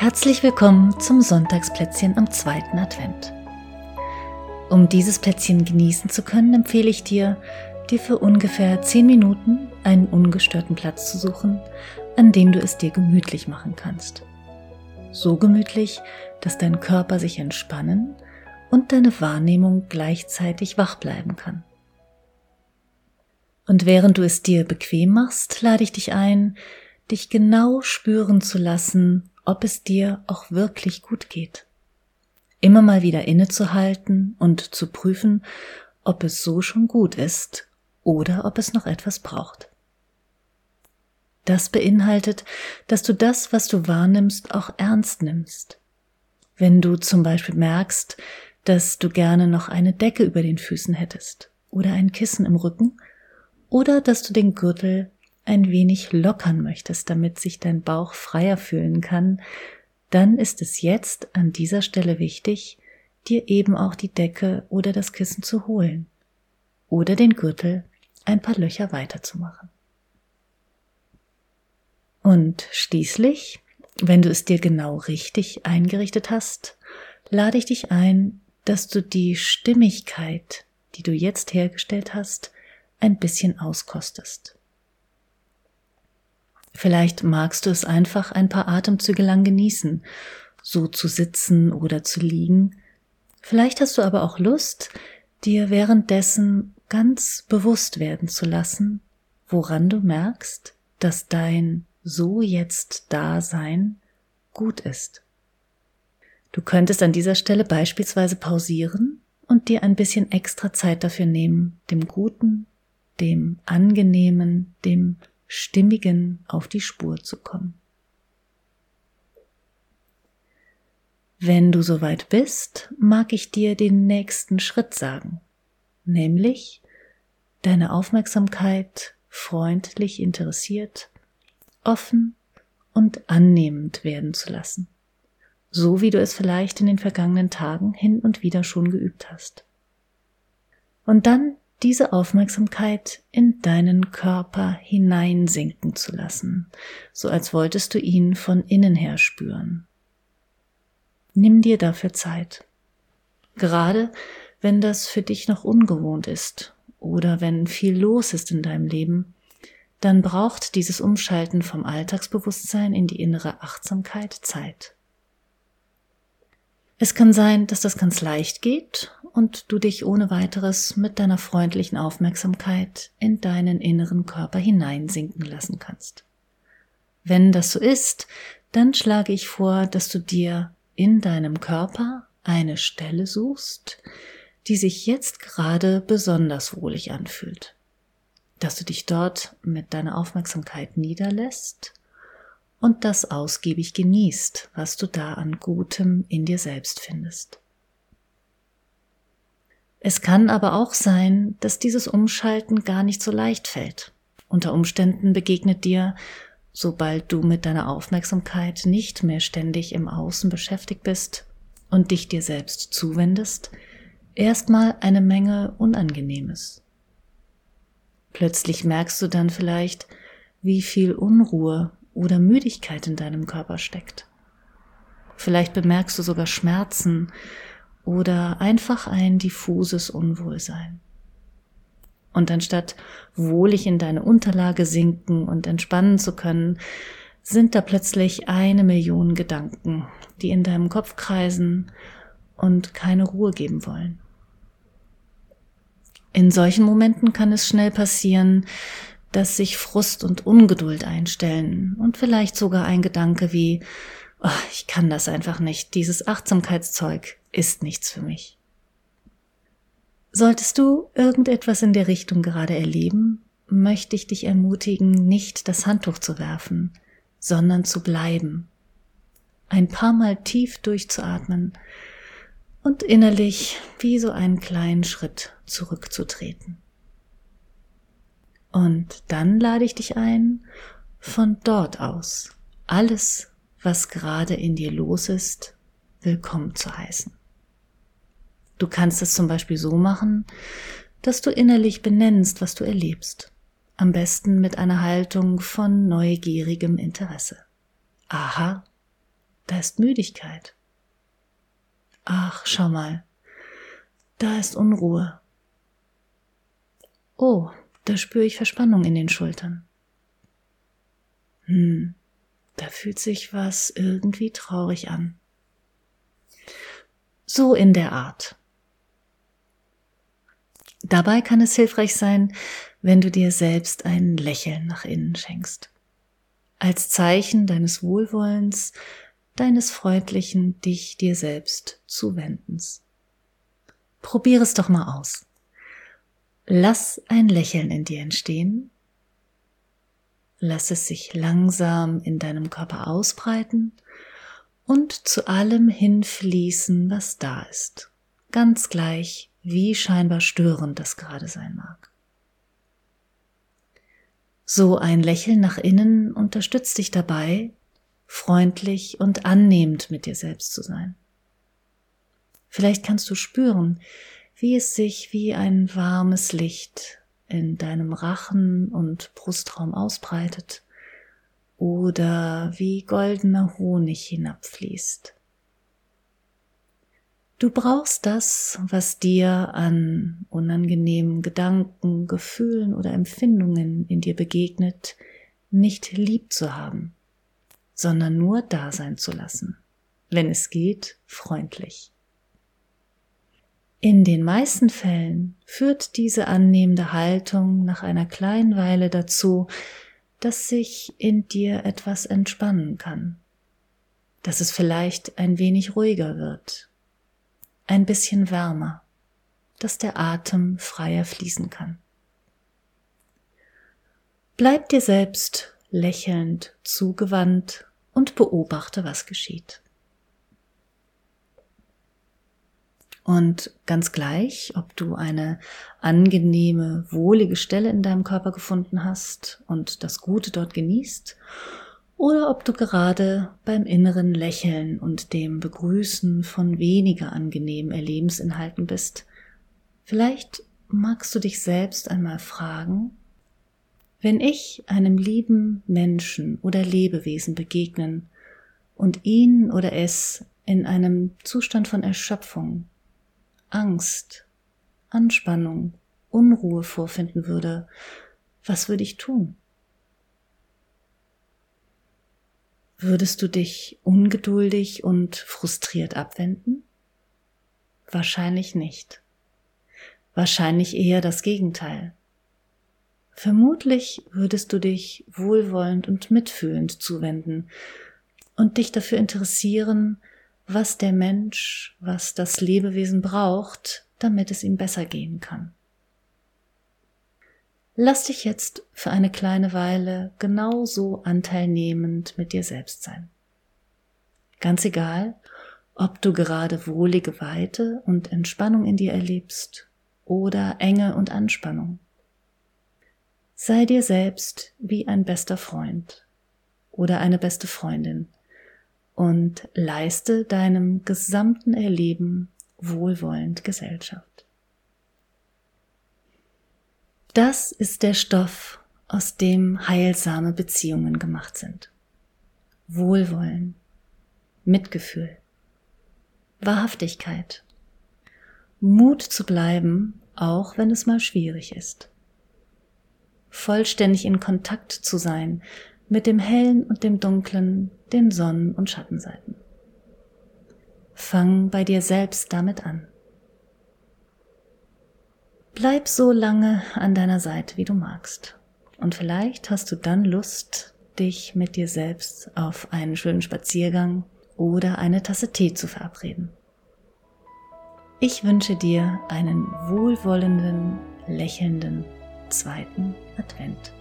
Herzlich willkommen zum Sonntagsplätzchen am zweiten Advent. Um dieses Plätzchen genießen zu können, empfehle ich dir, dir für ungefähr 10 Minuten einen ungestörten Platz zu suchen, an dem du es dir gemütlich machen kannst. So gemütlich, dass dein Körper sich entspannen und deine Wahrnehmung gleichzeitig wach bleiben kann. Und während du es dir bequem machst, lade ich dich ein, dich genau spüren zu lassen, ob es dir auch wirklich gut geht. Immer mal wieder innezuhalten und zu prüfen, ob es so schon gut ist oder ob es noch etwas braucht. Das beinhaltet, dass du das, was du wahrnimmst, auch ernst nimmst. Wenn du zum Beispiel merkst, dass du gerne noch eine Decke über den Füßen hättest oder ein Kissen im Rücken oder dass du den Gürtel ein wenig lockern möchtest, damit sich dein Bauch freier fühlen kann, dann ist es jetzt an dieser Stelle wichtig, dir eben auch die Decke oder das Kissen zu holen oder den Gürtel ein paar Löcher weiterzumachen. Und schließlich, wenn du es dir genau richtig eingerichtet hast, lade ich dich ein, dass du die Stimmigkeit, die du jetzt hergestellt hast, ein bisschen auskostest. Vielleicht magst du es einfach ein paar Atemzüge lang genießen, so zu sitzen oder zu liegen. Vielleicht hast du aber auch Lust, dir währenddessen ganz bewusst werden zu lassen, woran du merkst, dass dein so jetzt Dasein gut ist. Du könntest an dieser Stelle beispielsweise pausieren und dir ein bisschen extra Zeit dafür nehmen, dem Guten, dem Angenehmen, dem Stimmigen auf die Spur zu kommen. Wenn du soweit bist, mag ich dir den nächsten Schritt sagen, nämlich deine Aufmerksamkeit freundlich interessiert, offen und annehmend werden zu lassen, so wie du es vielleicht in den vergangenen Tagen hin und wieder schon geübt hast. Und dann diese Aufmerksamkeit in deinen Körper hineinsinken zu lassen, so als wolltest du ihn von innen her spüren. Nimm dir dafür Zeit. Gerade wenn das für dich noch ungewohnt ist oder wenn viel los ist in deinem Leben, dann braucht dieses Umschalten vom Alltagsbewusstsein in die innere Achtsamkeit Zeit. Es kann sein, dass das ganz leicht geht und du dich ohne weiteres mit deiner freundlichen Aufmerksamkeit in deinen inneren Körper hineinsinken lassen kannst. Wenn das so ist, dann schlage ich vor, dass du dir in deinem Körper eine Stelle suchst, die sich jetzt gerade besonders wohlig anfühlt. Dass du dich dort mit deiner Aufmerksamkeit niederlässt und das ausgiebig genießt, was du da an Gutem in dir selbst findest. Es kann aber auch sein, dass dieses Umschalten gar nicht so leicht fällt. Unter Umständen begegnet dir, sobald du mit deiner Aufmerksamkeit nicht mehr ständig im Außen beschäftigt bist und dich dir selbst zuwendest, erstmal eine Menge Unangenehmes. Plötzlich merkst du dann vielleicht, wie viel Unruhe oder Müdigkeit in deinem Körper steckt. Vielleicht bemerkst du sogar Schmerzen oder einfach ein diffuses Unwohlsein. Und anstatt wohlig in deine Unterlage sinken und entspannen zu können, sind da plötzlich eine Million Gedanken, die in deinem Kopf kreisen und keine Ruhe geben wollen. In solchen Momenten kann es schnell passieren, dass sich Frust und Ungeduld einstellen und vielleicht sogar ein Gedanke wie, oh, ich kann das einfach nicht, dieses Achtsamkeitszeug ist nichts für mich. Solltest du irgendetwas in der Richtung gerade erleben, möchte ich dich ermutigen, nicht das Handtuch zu werfen, sondern zu bleiben. Ein paar Mal tief durchzuatmen und innerlich wie so einen kleinen Schritt zurückzutreten. Und dann lade ich dich ein, von dort aus alles, was gerade in dir los ist, willkommen zu heißen. Du kannst es zum Beispiel so machen, dass du innerlich benennst, was du erlebst. Am besten mit einer Haltung von neugierigem Interesse. Aha, da ist Müdigkeit. Ach, schau mal, da ist Unruhe. Oh, da spüre ich Verspannung in den Schultern. Hm, da fühlt sich was irgendwie traurig an. So in der Art. Dabei kann es hilfreich sein, wenn du dir selbst ein Lächeln nach innen schenkst. Als Zeichen deines Wohlwollens, deines freundlichen dich dir selbst zuwendens. Probier es doch mal aus. Lass ein Lächeln in dir entstehen. Lass es sich langsam in deinem Körper ausbreiten und zu allem hinfließen, was da ist. Ganz gleich, wie scheinbar störend das gerade sein mag. So ein Lächeln nach innen unterstützt dich dabei, freundlich und annehmend mit dir selbst zu sein. Vielleicht kannst du spüren, wie es sich wie ein warmes Licht in deinem Rachen und Brustraum ausbreitet oder wie goldener Honig hinabfließt. Du brauchst das, was dir an unangenehmen Gedanken, Gefühlen oder Empfindungen in dir begegnet, nicht lieb zu haben, sondern nur da sein zu lassen, wenn es geht, freundlich. In den meisten Fällen führt diese annehmende Haltung nach einer kleinen Weile dazu, dass sich in dir etwas entspannen kann, dass es vielleicht ein wenig ruhiger wird, ein bisschen wärmer, dass der Atem freier fließen kann. Bleib dir selbst lächelnd zugewandt und beobachte, was geschieht. Und ganz gleich, ob du eine angenehme, wohlige Stelle in deinem Körper gefunden hast und das Gute dort genießt, oder ob du gerade beim inneren Lächeln und dem Begrüßen von weniger angenehmen Erlebensinhalten bist, vielleicht magst du dich selbst einmal fragen, wenn ich einem lieben Menschen oder Lebewesen begegnen und ihn oder es in einem Zustand von Erschöpfung Angst, Anspannung, Unruhe vorfinden würde, was würde ich tun? Würdest du dich ungeduldig und frustriert abwenden? Wahrscheinlich nicht. Wahrscheinlich eher das Gegenteil. Vermutlich würdest du dich wohlwollend und mitfühlend zuwenden und dich dafür interessieren, was der Mensch, was das Lebewesen braucht, damit es ihm besser gehen kann. Lass dich jetzt für eine kleine Weile genauso anteilnehmend mit dir selbst sein. Ganz egal, ob du gerade wohlige Weite und Entspannung in dir erlebst oder Enge und Anspannung. Sei dir selbst wie ein bester Freund oder eine beste Freundin, und leiste deinem gesamten Erleben wohlwollend Gesellschaft. Das ist der Stoff, aus dem heilsame Beziehungen gemacht sind. Wohlwollen, Mitgefühl, Wahrhaftigkeit, Mut zu bleiben, auch wenn es mal schwierig ist. Vollständig in Kontakt zu sein mit dem Hellen und dem Dunklen, den Sonnen- und Schattenseiten. Fang bei dir selbst damit an. Bleib so lange an deiner Seite, wie du magst. Und vielleicht hast du dann Lust, dich mit dir selbst auf einen schönen Spaziergang oder eine Tasse Tee zu verabreden. Ich wünsche dir einen wohlwollenden, lächelnden zweiten Advent.